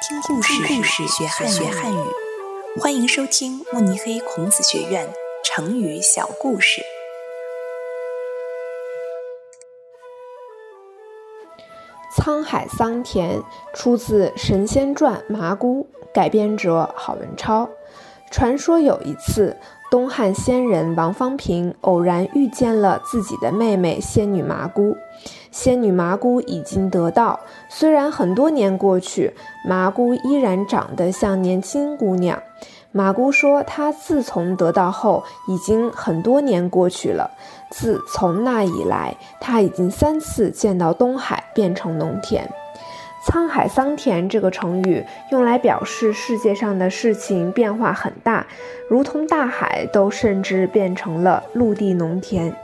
听故事，故事学汉学汉语。欢迎收听慕尼黑孔子学院成语小故事。沧海桑田出自《神仙传》麻姑，改编者郝文超。传说有一次，东汉仙人王方平偶然遇见了自己的妹妹仙女麻姑。仙女麻姑已经得道，虽然很多年过去，麻姑依然长得像年轻姑娘。麻姑说，她自从得道后，已经很多年过去了。自从那以来，她已经三次见到东海变成农田。沧海桑田这个成语用来表示世界上的事情变化很大，如同大海都甚至变成了陆地农田。